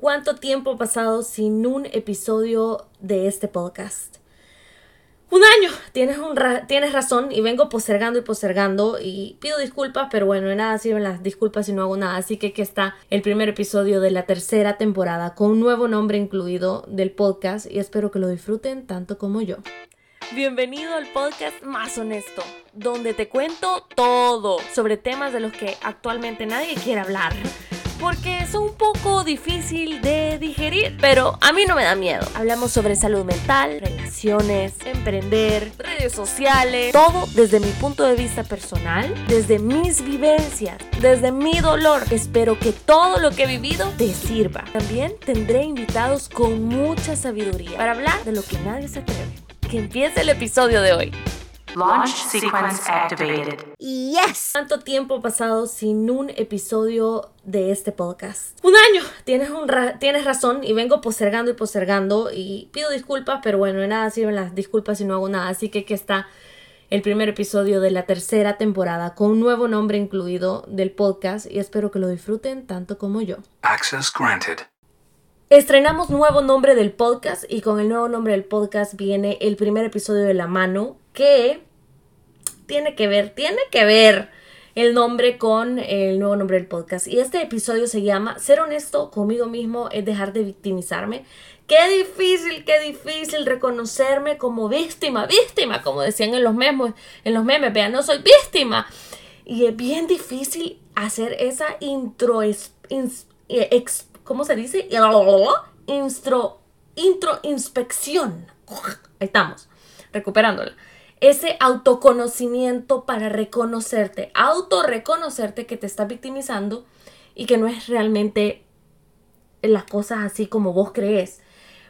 cuánto tiempo ha pasado sin un episodio de este podcast. Un año, tienes, un tienes razón y vengo postergando y postergando y pido disculpas, pero bueno, de nada sirven las disculpas si no hago nada, así que aquí está el primer episodio de la tercera temporada con un nuevo nombre incluido del podcast y espero que lo disfruten tanto como yo. Bienvenido al podcast más honesto, donde te cuento todo sobre temas de los que actualmente nadie quiere hablar porque son un poco difícil de digerir, pero a mí no me da miedo. Hablamos sobre salud mental, relaciones, emprender, redes sociales, todo desde mi punto de vista personal, desde mis vivencias, desde mi dolor. Espero que todo lo que he vivido te sirva. También tendré invitados con mucha sabiduría para hablar de lo que nadie se atreve. Que empiece el episodio de hoy. Launch sequence activated. Yes. ¿Cuánto tiempo ha pasado sin un episodio de este podcast? Un año. Tienes, un tienes razón y vengo postergando y postergando y pido disculpas, pero bueno, de nada sirven las disculpas si no hago nada. Así que aquí está el primer episodio de la tercera temporada con un nuevo nombre incluido del podcast y espero que lo disfruten tanto como yo. Access granted. Estrenamos nuevo nombre del podcast y con el nuevo nombre del podcast viene el primer episodio de La Mano que tiene que ver, tiene que ver el nombre con el nuevo nombre del podcast. Y este episodio se llama Ser honesto conmigo mismo es dejar de victimizarme. Qué difícil, qué difícil reconocerme como víctima, víctima, como decían en los memes, en los memes, vean, no soy víctima. Y es bien difícil hacer esa intro, ¿cómo se dice? Intro, intro inspección. Ahí estamos, recuperándola ese autoconocimiento para reconocerte, autorreconocerte que te estás victimizando y que no es realmente las cosas así como vos crees.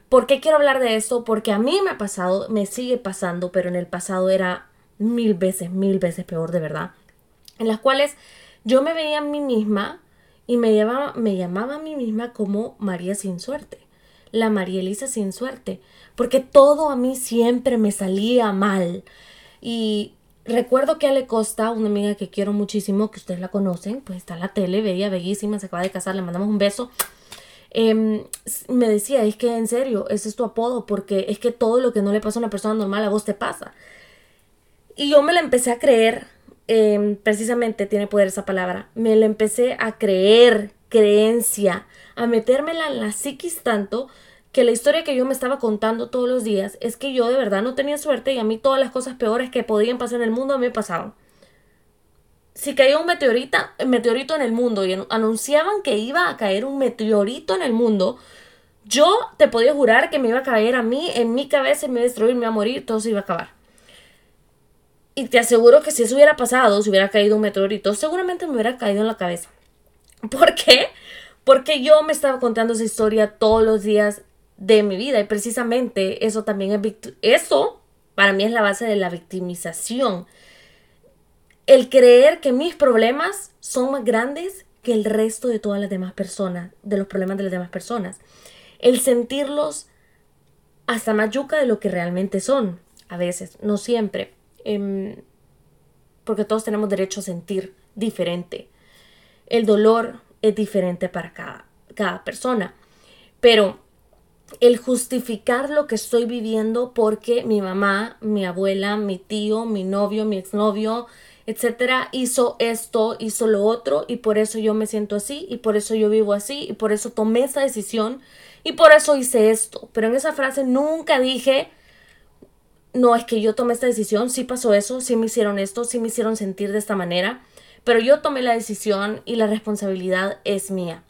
¿Por qué quiero hablar de eso? Porque a mí me ha pasado, me sigue pasando, pero en el pasado era mil veces, mil veces peor de verdad. En las cuales yo me veía a mí misma y me llamaba, me llamaba a mí misma como María sin suerte. La María Elisa sin suerte porque todo a mí siempre me salía mal. Y recuerdo que Ale Costa, una amiga que quiero muchísimo, que ustedes la conocen, pues está en la tele, bella, bellísima, se acaba de casar, le mandamos un beso. Em, me decía, es que en serio, ese es tu apodo, porque es que todo lo que no le pasa a una persona normal a vos te pasa. Y yo me la empecé a creer, em, precisamente tiene poder esa palabra, me la empecé a creer, creencia, a metérmela en la psiquis tanto que la historia que yo me estaba contando todos los días es que yo de verdad no tenía suerte y a mí todas las cosas peores que podían pasar en el mundo me pasaban. Si caía un meteorita, meteorito en el mundo y anunciaban que iba a caer un meteorito en el mundo, yo te podía jurar que me iba a caer a mí, en mi cabeza, me iba a destruir, me iba a morir, todo se iba a acabar. Y te aseguro que si eso hubiera pasado, si hubiera caído un meteorito, seguramente me hubiera caído en la cabeza. ¿Por qué? Porque yo me estaba contando esa historia todos los días de mi vida y precisamente eso también es eso para mí es la base de la victimización. El creer que mis problemas son más grandes que el resto de todas las demás personas, de los problemas de las demás personas. El sentirlos hasta más de lo que realmente son, a veces, no siempre, em, porque todos tenemos derecho a sentir diferente. El dolor es diferente para cada, cada persona, pero el justificar lo que estoy viviendo porque mi mamá, mi abuela, mi tío, mi novio, mi exnovio, etcétera, hizo esto, hizo lo otro y por eso yo me siento así y por eso yo vivo así y por eso tomé esa decisión y por eso hice esto. Pero en esa frase nunca dije, no, es que yo tomé esta decisión, sí pasó eso, sí me hicieron esto, sí me hicieron sentir de esta manera, pero yo tomé la decisión y la responsabilidad es mía.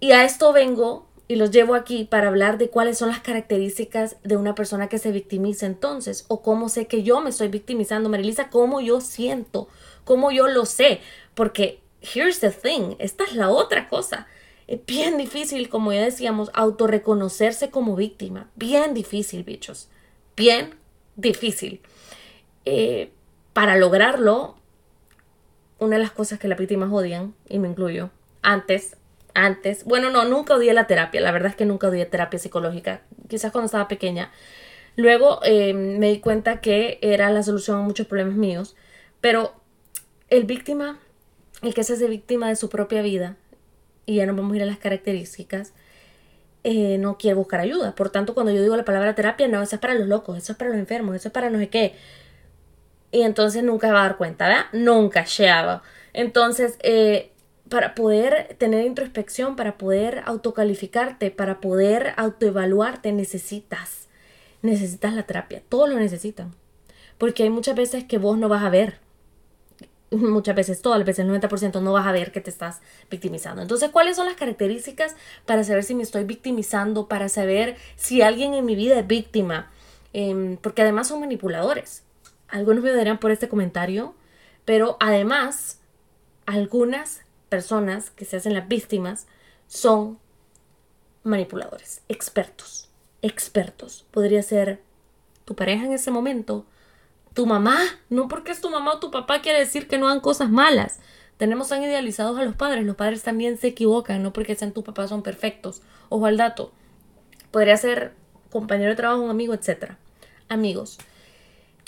Y a esto vengo y los llevo aquí para hablar de cuáles son las características de una persona que se victimiza entonces o cómo sé que yo me estoy victimizando, Marilisa, cómo yo siento, cómo yo lo sé, porque here's the thing, esta es la otra cosa. Es bien difícil, como ya decíamos, autorreconocerse como víctima. Bien difícil, bichos. Bien difícil. Eh, para lograrlo, una de las cosas que las víctimas odian, y me incluyo, antes antes, bueno, no, nunca odié la terapia, la verdad es que nunca odié terapia psicológica, quizás cuando estaba pequeña. Luego em, me di cuenta que era la solución a muchos problemas míos, pero el víctima, el que se hace víctima de su propia vida, y ya no vamos a ir a las características, eh, no quiere buscar ayuda. Por tanto, cuando yo digo la palabra terapia, no, eso es para los locos, eso es para los enfermos, eso es para no sé qué. Y entonces nunca va a dar cuenta, ¿verdad? Nunca, lleva. Entonces, eh, para poder tener introspección, para poder autocalificarte, para poder autoevaluarte, necesitas, necesitas la terapia. Todos lo necesitan. Porque hay muchas veces que vos no vas a ver. Muchas veces, todas las veces, el 90% no vas a ver que te estás victimizando. Entonces, ¿cuáles son las características para saber si me estoy victimizando? Para saber si alguien en mi vida es víctima. Em, porque además son manipuladores. Algunos me darán por este comentario, pero además, algunas personas que se hacen las víctimas son manipuladores, expertos, expertos. Podría ser tu pareja en ese momento, tu mamá, no porque es tu mamá o tu papá quiere decir que no hagan cosas malas. Tenemos tan idealizados a los padres, los padres también se equivocan, no porque sean tu papá son perfectos. Ojo al dato. Podría ser compañero de trabajo, un amigo, etc. Amigos.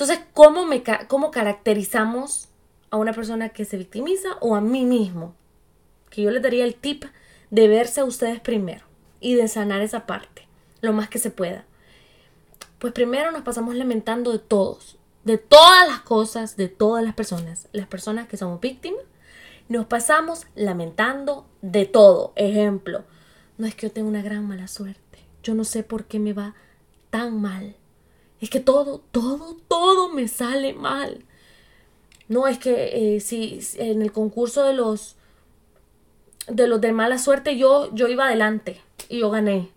Entonces, ¿cómo, ¿cómo caracterizamos a una persona que se victimiza o a mí mismo? que yo les daría el tip de verse a ustedes primero y de sanar esa parte lo más que se pueda. Pues primero nos pasamos lamentando de todos, de todas las cosas, de todas las personas, las personas que somos víctimas, nos pasamos lamentando de todo. Ejemplo, no es que yo tenga una gran mala suerte, yo no sé por qué me va tan mal. Es que todo, todo, todo me sale mal. No es que eh, si en el concurso de los de los de mala suerte yo, yo iba adelante y yo gané.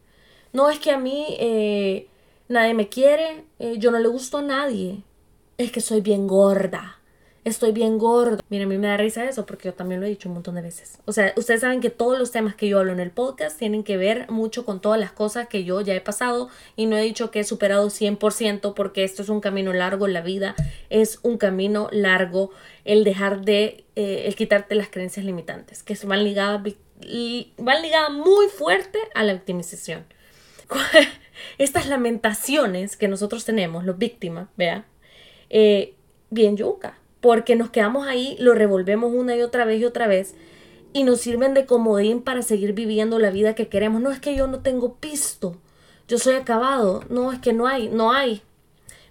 No es que a mí eh, nadie me quiere, eh, yo no le gusto a nadie. Es que soy bien gorda estoy bien gordo. Miren, a mí me da risa eso porque yo también lo he dicho un montón de veces. O sea, ustedes saben que todos los temas que yo hablo en el podcast tienen que ver mucho con todas las cosas que yo ya he pasado y no he dicho que he superado 100% porque esto es un camino largo, la vida es un camino largo, el dejar de, eh, el quitarte las creencias limitantes, que van ligadas, van ligadas muy fuerte a la victimización. Estas lamentaciones que nosotros tenemos, los víctimas, vea, eh, bien yuca porque nos quedamos ahí, lo revolvemos una y otra vez y otra vez y nos sirven de comodín para seguir viviendo la vida que queremos. No es que yo no tengo pisto, yo soy acabado, no es que no hay, no hay.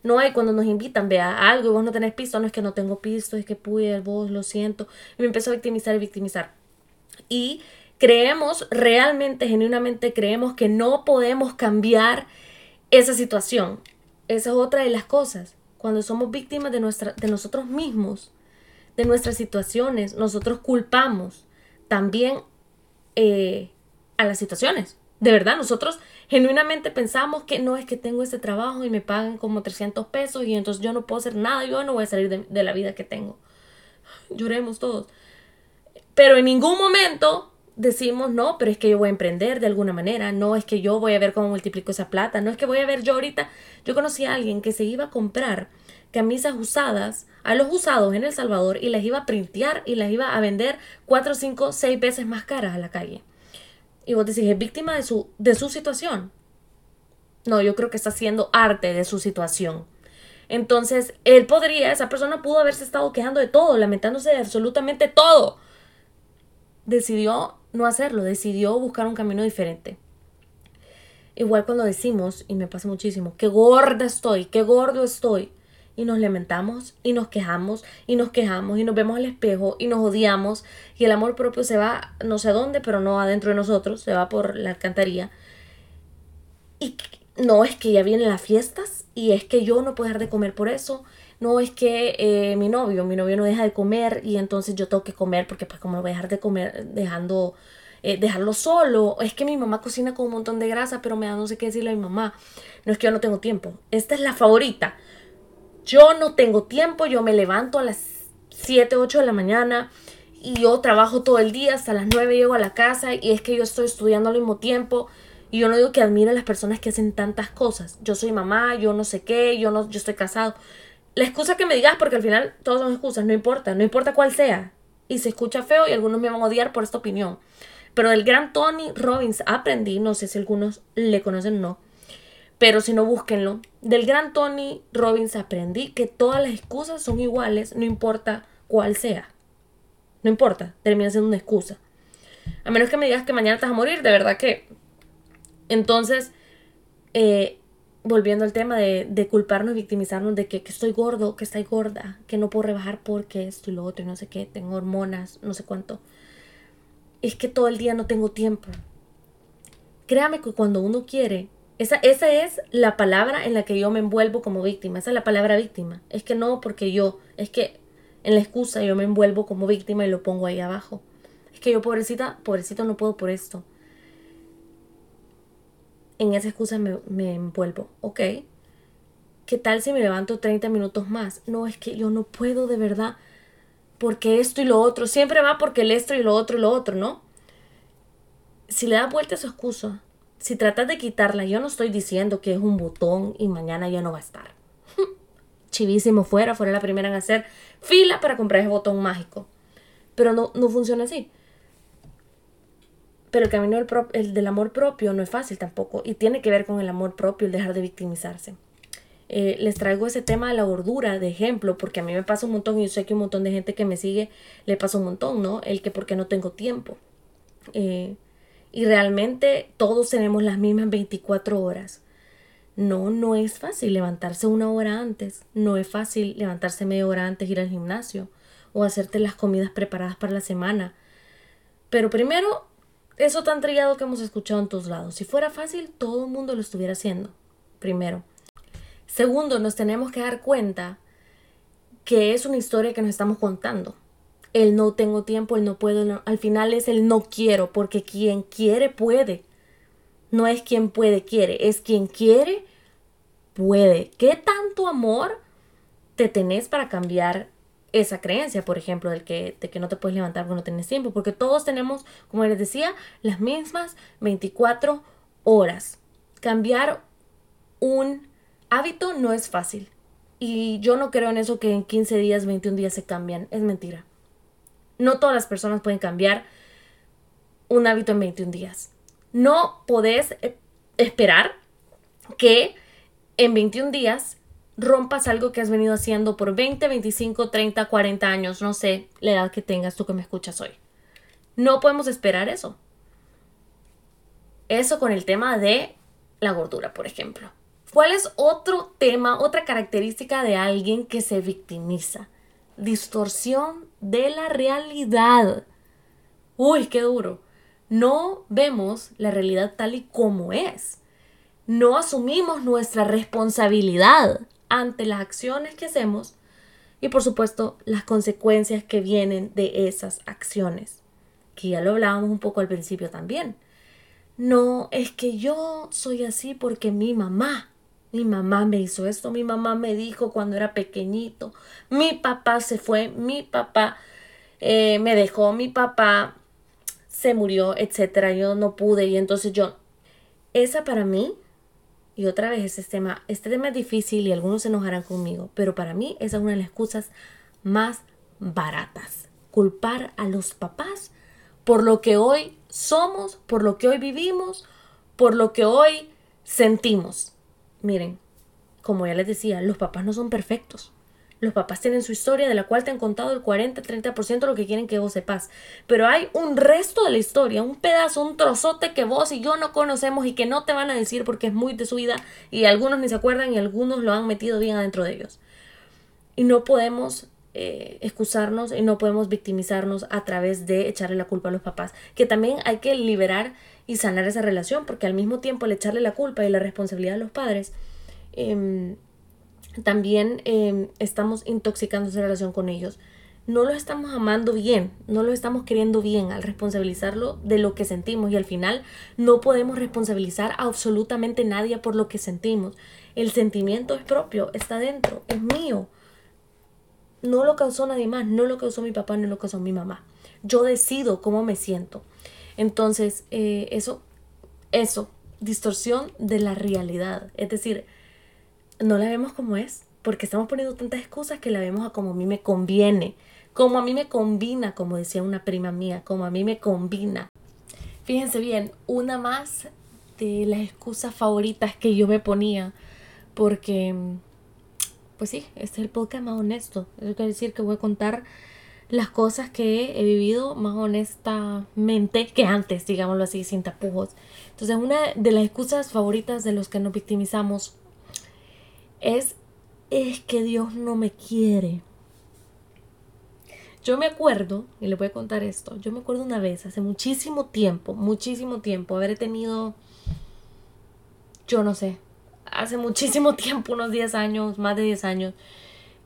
No hay cuando nos invitan, vea algo y vos no tenés pisto, no es que no tengo pisto, es que pude, vos lo siento. Y me empezó a victimizar y victimizar. Y creemos, realmente, genuinamente creemos que no podemos cambiar esa situación. Esa es otra de las cosas cuando somos víctimas de, nuestra, de nosotros mismos, de nuestras situaciones, nosotros culpamos también eh, a las situaciones. De verdad, nosotros genuinamente pensamos que no es que tengo ese trabajo y me pagan como 300 pesos y entonces yo no puedo hacer nada, yo no voy a salir de la vida que tengo. Lloremos todos. Pero en ningún momento decimos, no, pero es que yo voy a emprender de alguna manera, no es que yo voy a ver cómo multiplico esa plata, no es que voy a ver yo ahorita, yo conocí a alguien que se iba a comprar camisas usadas a los usados en El Salvador y las iba a printear y las iba a vender cuatro, cinco, seis veces más caras a la calle. Y vos decís, ¿es víctima de su, de su situación? No, yo creo que está haciendo arte de su situación. Entonces, él podría, esa persona pudo haberse estado quejando de todo, lamentándose de absolutamente todo. Decidió no hacerlo, decidió buscar un camino diferente. Igual cuando decimos, y me pasa muchísimo, qué gorda estoy, qué gordo estoy, y nos lamentamos y nos quejamos y nos quejamos y nos vemos al espejo y nos odiamos y el amor propio se va no sé dónde, pero no adentro de nosotros, se va por la alcantarilla. Y no es que ya vienen las fiestas y es que yo no puedo dejar de comer por eso no es que eh, mi novio, mi novio no deja de comer y entonces yo tengo que comer porque pues como lo voy a dejar de comer dejando, eh, dejarlo solo, es que mi mamá cocina con un montón de grasa pero me da no sé qué decirle a mi mamá, no es que yo no tengo tiempo, esta es la favorita, yo no tengo tiempo, yo me levanto a las 7, 8 de la mañana y yo trabajo todo el día, hasta las 9 llego a la casa y es que yo estoy estudiando al mismo tiempo. Y yo no digo que admire a las personas que hacen tantas cosas. Yo soy mamá, yo no sé qué, yo no yo estoy casado la excusa que me digas, porque al final todos son excusas, no importa, no importa cuál sea. Y se escucha feo y algunos me van a odiar por esta opinión. Pero del gran Tony Robbins aprendí, no sé si algunos le conocen o no, pero si no, búsquenlo. Del gran Tony Robbins aprendí que todas las excusas son iguales, no importa cuál sea. No importa, termina siendo una excusa. A menos que me digas que mañana te vas a morir, de verdad que Entonces, eh, volviendo al tema de, de culparnos, victimizarnos de que, que, estoy gordo, que estoy gorda, que no puedo rebajar porque esto y lo otro y no sé qué, tengo hormonas, no sé cuánto. Es que todo el día no tengo tiempo. Créame que cuando uno quiere, esa, esa es la palabra en la que yo me envuelvo como víctima, esa es la palabra víctima. Es que no porque yo, es que en la excusa yo me envuelvo como víctima y lo pongo ahí abajo. Es que yo pobrecita, pobrecito no puedo por esto en esa excusa me, envuelvo. Ok, ¿qué tal si me levanto 30 minutos más? No, es que yo no puedo de verdad, porque esto y lo otro, siempre va porque el esto y lo otro y lo otro, ¿no? Si le das vuelta a su excusa, si tratas de quitarla, yo no estoy diciendo que es un botón y mañana ya no va a estar. Chivísimo fuera, fuera la primera en hacer fila para comprar ese botón mágico. Pero no, no funciona así. Pero el camino del, el del, amor propio no es fácil tampoco y tiene que ver con el amor propio, el dejar de victimizarse. Eh, les traigo ese tema de la gordura de ejemplo porque a mí me pasa un montón y yo sé que un montón de gente que me sigue le pasa un montón, ¿no? El que porque no tengo tiempo. Eh, y realmente todos tenemos las mismas 24 horas. No, no es fácil levantarse una hora antes, no es fácil levantarse media hora antes, ir al gimnasio o hacerte las comidas preparadas para la semana. Pero primero eso tan trillado que hemos escuchado en todos lados. Si fuera fácil, todo el mundo lo estuviera haciendo. Primero. Segundo, nos tenemos que dar cuenta que es una historia que nos estamos contando. El no tengo tiempo, el no puedo, al final es el no quiero, porque quien quiere puede. No es quien puede quiere, es quien quiere puede. ¿Qué tanto amor te tenés para cambiar esa creencia, por ejemplo, del que, de que no te puedes levantar porque no tienes tiempo, porque todos tenemos, como les decía, las mismas 24 horas. Cambiar un hábito no es fácil. Y yo no creo en eso que en 15 días, 21 días se cambian. Es mentira. No todas las personas pueden cambiar un hábito en 21 días. No podés eh, esperar que en 21 días rompas algo que has venido haciendo por 20, 25, 30, 40 años, no sé la edad que tengas tú que me escuchas hoy. No podemos esperar eso. Eso con el tema de la gordura, por ejemplo. ¿Cuál es otro tema, otra característica de alguien que se victimiza? Distorsión de la realidad. Uy, qué duro. No vemos la realidad tal y como es. No asumimos nuestra responsabilidad ante las acciones que hacemos y por supuesto las consecuencias que vienen de esas acciones, que ya lo hablábamos un poco al principio también. No, es que yo soy así porque mi mamá, mi mamá me hizo esto, mi mamá me dijo cuando era pequeñito, mi papá se fue, mi papá eh, me dejó, mi papá se murió, etcétera, yo no pude y entonces yo, esa para mí y otra vez este tema, este tema es difícil y algunos se enojarán conmigo, pero para mí esa es una de las excusas más baratas. Culpar a los papás por lo que hoy somos, por lo que hoy vivimos, por lo que hoy sentimos. Miren, como ya les decía, los papás no son perfectos. Los papás tienen su historia de la cual te han contado el 40-30% de lo que quieren que vos sepas. Pero hay un resto de la historia, un pedazo, un trozote que vos y yo no conocemos y que no te van a decir porque es muy de su vida y algunos ni se acuerdan y algunos lo han metido bien adentro de ellos. Y no podemos eh, excusarnos y no podemos victimizarnos a través de echarle la culpa a los papás. Que también hay que liberar y sanar esa relación porque al mismo tiempo el echarle la culpa y la responsabilidad a los padres. Em, también em, estamos intoxicando esa relación con ellos. No lo estamos amando bien, no lo estamos queriendo bien al responsabilizarlo de lo que sentimos y al final no podemos responsabilizar a absolutamente nadie por lo que sentimos. El sentimiento es propio, está dentro, es mío. No lo causó nadie más, no lo causó mi papá, no lo causó mi mamá. Yo decido cómo me siento. Entonces, eh, eso, eso, distorsión de la realidad. Es decir, no la vemos como es, porque estamos poniendo tantas excusas que la vemos a como a mí me conviene, como a mí me combina, como decía una prima mía, como a mí me combina. Fíjense bien, una más de las excusas favoritas que yo me ponía, porque, pues sí, este es el podcast más honesto. Eso quiere decir que voy a contar las cosas que he vivido más honestamente que antes, digámoslo así, sin tapujos. Entonces, una de las excusas favoritas de los que nos victimizamos es, es que Dios no me quiere. Yo me acuerdo, y le voy a contar esto, yo me acuerdo una vez, hace muchísimo tiempo, muchísimo tiempo, haber tenido, yo no sé, hace muchísimo tiempo, unos 10 años, más de 10 años,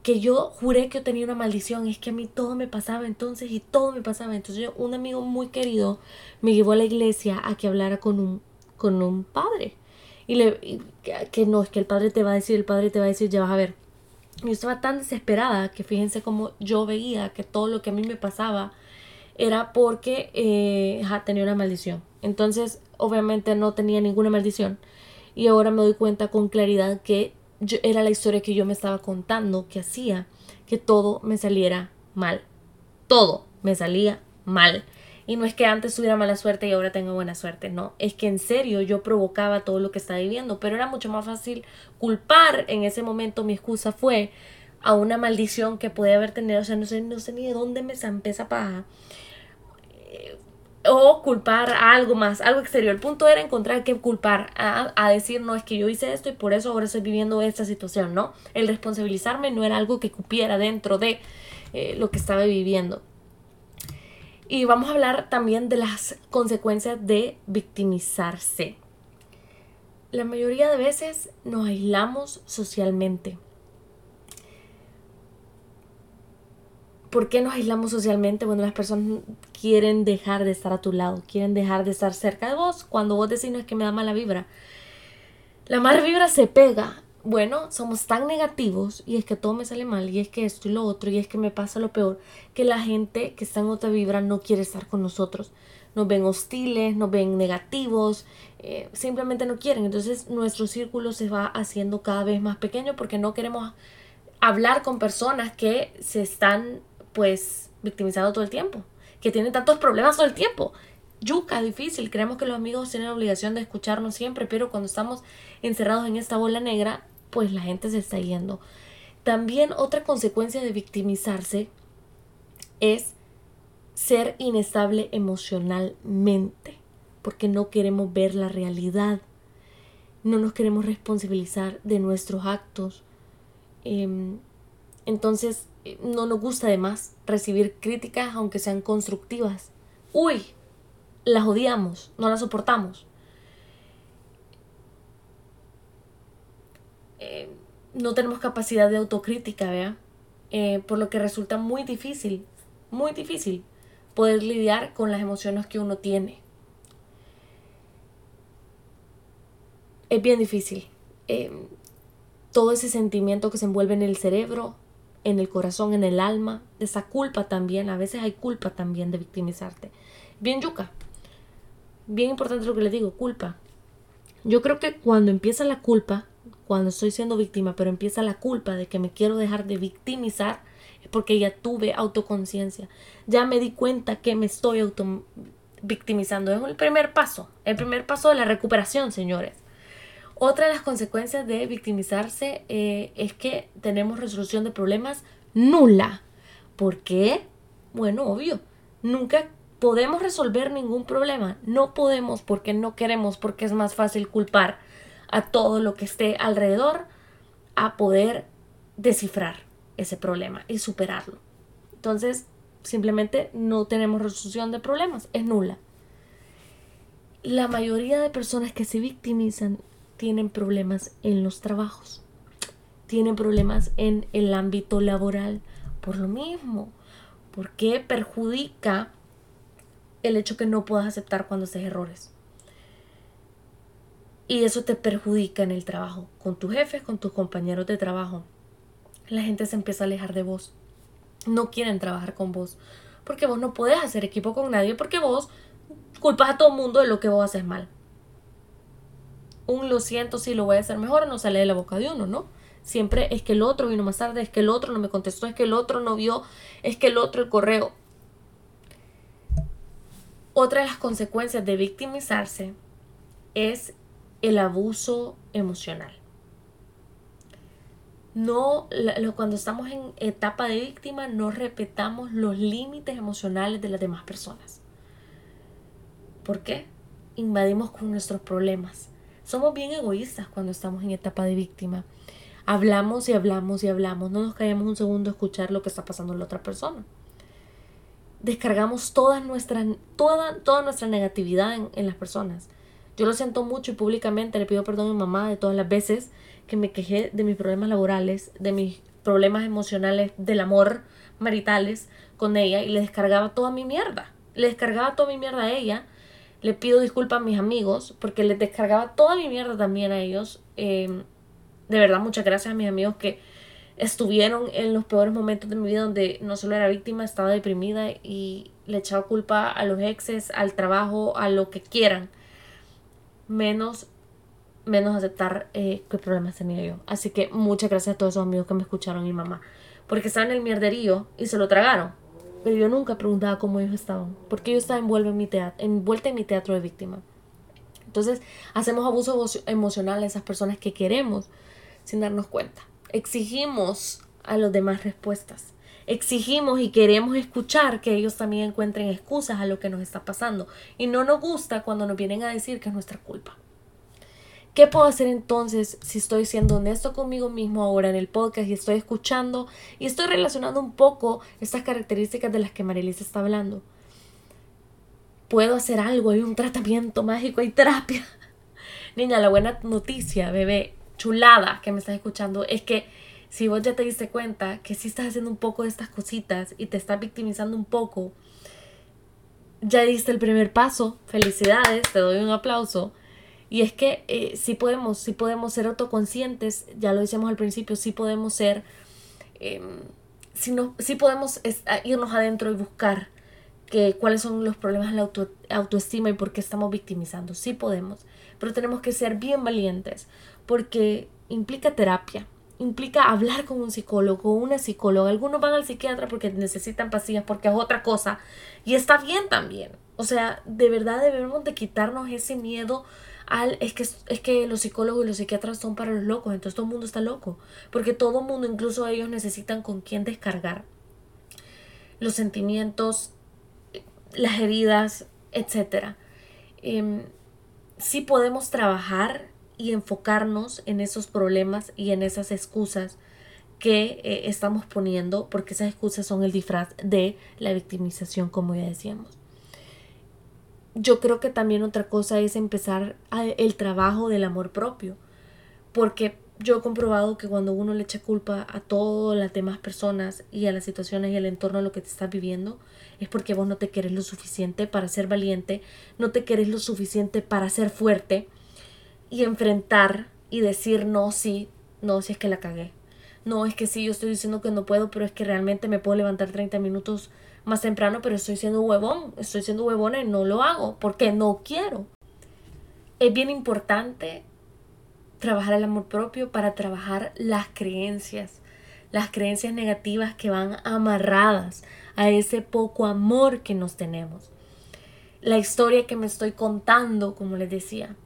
que yo juré que yo tenía una maldición, es que a mí todo me pasaba entonces y todo me pasaba. Entonces yo, un amigo muy querido me llevó a la iglesia a que hablara con un, con un padre. Y le, que no, es que el padre te va a decir, el padre te va a decir, ya vas a ver. Yo estaba tan desesperada que fíjense cómo yo veía que todo lo que a mí me pasaba era porque eh, tenía una maldición. Entonces, obviamente no tenía ninguna maldición. Y ahora me doy cuenta con claridad que era la historia que yo me estaba contando que hacía que todo me saliera mal. Todo me salía mal. Y no es que antes tuviera mala suerte y ahora tengo buena suerte, no, es que en serio yo provocaba todo lo que estaba viviendo, pero era mucho más fácil culpar en ese momento, mi excusa fue a una maldición que podía haber tenido, o sea, no sé, no sé ni de dónde me zampé esa paja o culpar a algo más, algo exterior. El punto era encontrar que culpar, a, decir, no, es que yo hice esto y por eso ahora estoy viviendo esta situación, ¿no? El responsabilizarme no era algo que cupiera dentro de eh, lo que estaba viviendo. Y vamos a hablar también de las consecuencias de victimizarse. La mayoría de veces nos aislamos socialmente. ¿Por qué nos aislamos socialmente? Bueno, las personas quieren dejar de estar a tu lado, quieren dejar de estar cerca de vos. Cuando vos decís no es que me da mala vibra. La mala vibra se pega. Bueno, somos tan negativos y es que todo me sale mal y es que esto y lo otro y es que me pasa lo peor que la gente que está en otra vibra no quiere estar con nosotros. Nos ven hostiles, nos ven negativos, eh, simplemente no quieren. Entonces nuestro círculo se va haciendo cada vez más pequeño porque no queremos hablar con personas que se están pues victimizando todo el tiempo que tiene tantos problemas todo el tiempo. Yuca, difícil. Creemos que los amigos tienen la obligación de escucharnos siempre, pero cuando estamos encerrados en esta bola negra, pues la gente se está yendo. También otra consecuencia de victimizarse es ser inestable emocionalmente, porque no queremos ver la realidad, no nos queremos responsabilizar de nuestros actos. Em, entonces, no nos gusta además recibir críticas aunque sean constructivas. Uy, las odiamos, no las soportamos. Eh, no tenemos capacidad de autocrítica, ¿vea? Eh, por lo que resulta muy difícil, muy difícil poder lidiar con las emociones que uno tiene. Es bien difícil. Eh, todo ese sentimiento que se envuelve en el cerebro, en el corazón, en el alma, esa culpa también. A veces hay culpa también de victimizarte. Bien yuca. Bien importante lo que le digo, culpa. Yo creo que cuando empieza la culpa, cuando estoy siendo víctima, pero empieza la culpa de que me quiero dejar de victimizar, es porque ya tuve autoconciencia. Ya me di cuenta que me estoy auto victimizando. Es el primer paso, el primer paso de la recuperación, señores. Otra de las consecuencias de victimizarse eh, es que tenemos resolución de problemas nula. ¿Por qué? Bueno, obvio. Nunca podemos resolver ningún problema. No podemos porque no queremos, porque es más fácil culpar a todo lo que esté alrededor a poder descifrar ese problema y superarlo. Entonces, simplemente no tenemos resolución de problemas, es nula. La mayoría de personas que se victimizan tienen problemas en los trabajos, tienen problemas en el ámbito laboral, por lo mismo, porque perjudica el hecho que no puedas aceptar cuando haces errores. Y eso te perjudica en el trabajo, con tus jefes, con tus compañeros de trabajo. La gente se empieza a alejar de vos. No quieren trabajar con vos. Porque vos no puedes hacer equipo con nadie porque vos culpas a todo el mundo de lo que vos haces mal un lo siento si lo voy a hacer mejor no sale de la boca de uno, ¿no? Siempre es que el otro vino más tarde, es que el otro no me contestó, es que el otro no vio, es que el otro el correo. Otra de las consecuencias de victimizarse es el abuso emocional. no, cuando estamos en etapa de víctima, no respetamos los límites emocionales de las demás personas. ¿Por qué? Invadimos con nuestros problemas. Somos bien egoístas cuando estamos en etapa de víctima. Hablamos y hablamos y hablamos. No nos caemos un segundo a escuchar lo que está pasando en la otra persona. Descargamos toda nuestra, toda, toda nuestra negatividad en las personas. Yo lo siento mucho y públicamente le pido perdón a mi mamá de todas las veces que me quejé de mis problemas laborales, de mis problemas emocionales, del amor maritales con ella y le descargaba toda mi mierda. Le descargaba toda mi mierda a ella. Le pido disculpas a mis amigos porque les descargaba toda mi mierda también a ellos. Em, de verdad, muchas gracias a mis amigos que estuvieron en los peores momentos de mi vida donde no solo era víctima, estaba deprimida y le echaba culpa a los exes, al trabajo, a lo que quieran, menos menos aceptar eh, qué problemas tenía yo. Así que muchas gracias a todos esos amigos que me escucharon y mamá. Porque estaban el mierderío y se lo tragaron. Pero yo nunca preguntaba cómo ellos estaban. Porque yo estaba envuelta en mi teatro, envuelta en mi teatro de víctima. Entonces hacemos abuso emocional a esas personas que queremos sin darnos cuenta. Exigimos a los demás respuestas. Exigimos y queremos escuchar que ellos también encuentren excusas a lo que nos está pasando. Y no nos gusta cuando nos vienen a decir que es nuestra culpa. ¿Qué puedo hacer entonces si estoy siendo honesto conmigo mismo ahora en el podcast y estoy escuchando y estoy relacionando un poco estas características de las que Marilis está hablando? Puedo hacer algo, hay un tratamiento mágico, hay terapia. Niña, la buena noticia, bebé, chulada que me estás escuchando, es que si vos ya te diste cuenta que si estás haciendo un poco de estas cositas y te estás victimizando un poco, ya diste el primer paso. Felicidades, te doy un aplauso. Y es que eh, sí podemos, sí podemos ser autoconscientes, ya lo decíamos al principio, sí podemos ser, eh, sí, no, sí podemos irnos adentro y buscar que, cuáles son los problemas de la auto, autoestima y por qué estamos victimizando. Sí podemos, pero tenemos que ser bien valientes porque implica terapia, implica hablar con un psicólogo una psicóloga. Algunos van al psiquiatra porque necesitan pastillas, porque es otra cosa. Y está bien también. O sea, de verdad debemos de quitarnos ese miedo es que, es que los psicólogos y los psiquiatras son para los locos, entonces todo el mundo está loco, porque todo el mundo, incluso ellos, necesitan con quién descargar los sentimientos, las heridas, etc. Em, sí podemos trabajar y enfocarnos en esos problemas y en esas excusas que eh, estamos poniendo, porque esas excusas son el disfraz de la victimización, como ya decíamos. Yo creo que también otra cosa es empezar el trabajo del amor propio, porque yo he comprobado que cuando uno le echa culpa a todas las demás personas y a las situaciones y al entorno de lo que te estás viviendo, es porque vos no te querés lo suficiente para ser valiente, no te querés lo suficiente para ser fuerte y enfrentar y decir no, sí, no, si es que la cagué. No, es que sí, yo estoy diciendo que no puedo, pero es que realmente me puedo levantar 30 minutos más temprano, pero estoy siendo huevón, estoy siendo huevona y no lo hago porque no quiero. Es bien importante trabajar el amor propio para trabajar las creencias, las creencias negativas que van amarradas a ese poco amor que nos tenemos. La historia que me estoy contando, como les decía,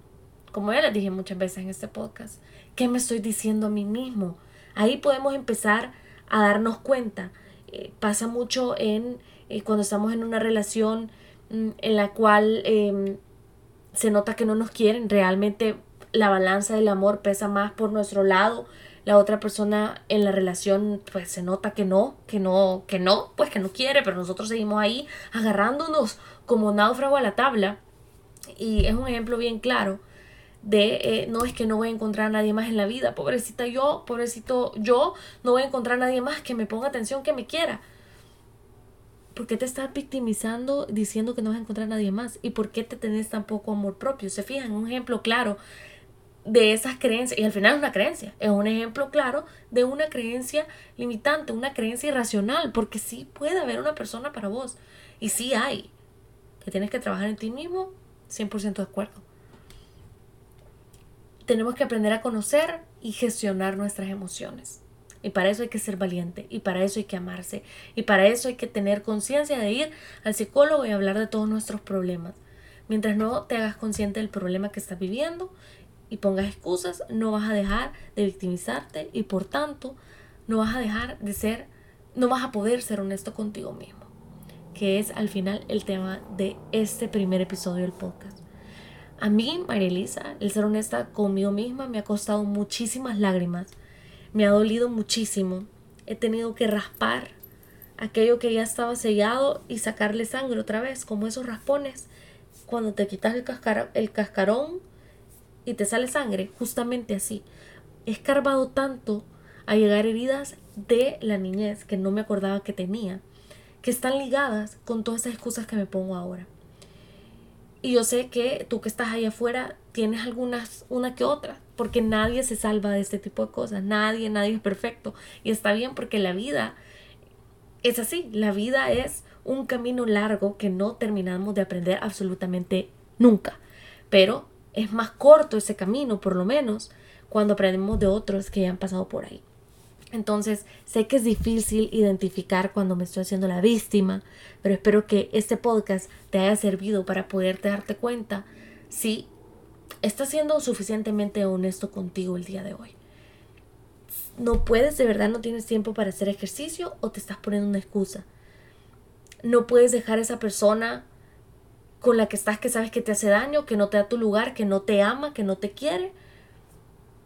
como ya les dije muchas veces en este podcast, ¿qué me estoy diciendo a mí mismo? Ahí podemos empezar a darnos cuenta. Eh, pasa mucho en eh, cuando estamos en una relación mm, en la cual em, se nota que no nos quieren, realmente la balanza del amor pesa más por nuestro lado, la otra persona en la relación pues se nota que no, que no, que no, pues que no quiere, pero nosotros seguimos ahí agarrándonos como náufrago a la tabla y es un ejemplo bien claro de eh, no es que no voy a encontrar a nadie más en la vida, pobrecita yo, pobrecito yo, no voy a encontrar a nadie más que me ponga atención, que me quiera. ¿Por qué te estás victimizando diciendo que no vas a encontrar a nadie más? ¿Y por qué te tenés tan poco amor propio? Se fijan, un ejemplo claro de esas creencias, y al final es una creencia, es un ejemplo claro de una creencia limitante, una creencia irracional, porque sí puede haber una persona para vos, y sí hay, que tienes que trabajar en ti mismo, 100% de acuerdo. Tenemos que aprender a conocer y gestionar nuestras emociones. Y para eso hay que ser valiente, y para eso hay que amarse, y para eso hay que tener conciencia de ir al psicólogo y hablar de todos nuestros problemas. Mientras no te hagas consciente del problema que estás viviendo y pongas excusas, no vas a dejar de victimizarte y por tanto no vas a dejar de ser, no vas a poder ser honesto contigo mismo, que es al final el tema de este primer episodio del podcast. A mí, María Elisa, el ser honesta conmigo misma me ha costado muchísimas lágrimas, me ha dolido muchísimo, he tenido que raspar aquello que ya estaba sellado y sacarle sangre otra vez, como esos raspones cuando te quitas el, el cascarón y te sale sangre, justamente así. He escarbado tanto a llegar heridas de la niñez que no me acordaba que tenía, que están ligadas con todas esas excusas que me pongo ahora. Y yo sé que tú que estás ahí afuera tienes algunas, una que otra, porque nadie se salva de este tipo de cosas, nadie, nadie es perfecto. Y está bien porque la vida es así, la vida es un camino largo que no terminamos de aprender absolutamente nunca. Pero es más corto ese camino, por lo menos, cuando aprendemos de otros que ya han pasado por ahí. Entonces, sé que es difícil identificar cuando me estoy haciendo la víctima, pero espero que este podcast te haya servido para poderte darte cuenta si estás siendo suficientemente honesto contigo el día de hoy. No puedes, de verdad no tienes tiempo para hacer ejercicio o te estás poniendo una excusa. No puedes dejar a esa persona con la que estás que sabes que te hace daño, que no te da tu lugar, que no te ama, que no te quiere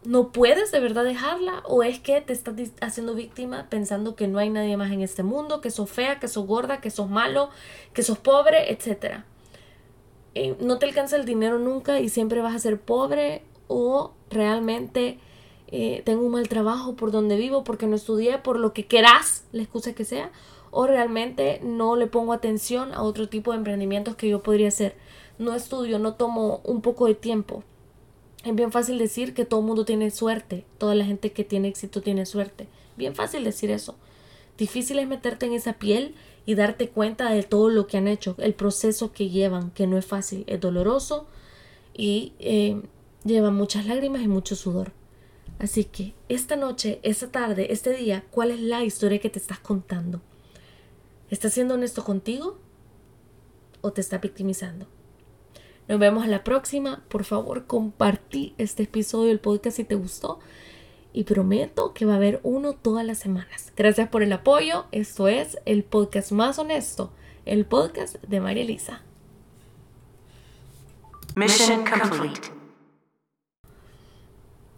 no puedes de verdad dejarla o es que te estás haciendo víctima pensando que no hay nadie más en este mundo, que sos fea, que sos gorda, que sos malo, que sos pobre, etc. No te alcanza el dinero nunca y siempre vas a ser pobre o realmente eh, tengo un mal trabajo por donde vivo porque no estudié, por lo que querás, la excusa que sea, o realmente no le pongo atención a otro tipo de emprendimientos que yo podría hacer. No estudio, no tomo un poco de tiempo es bien fácil decir que todo el mundo tiene suerte, toda la gente que tiene éxito tiene suerte. Bien fácil decir eso. Difícil es meterte en esa piel y darte cuenta de todo lo que han hecho, el proceso que llevan, que no es fácil, es doloroso y eh, lleva muchas lágrimas y mucho sudor. Así que esta noche, esta tarde, este día, ¿cuál es la historia que te estás contando? ¿Estás siendo honesto contigo o te estás victimizando? Nos vemos a la próxima. Por favor, compartí este episodio del podcast si te gustó. Y prometo que va a haber uno todas las semanas. Gracias por el apoyo. Esto es el podcast más honesto, el podcast de María Elisa. Mission complete.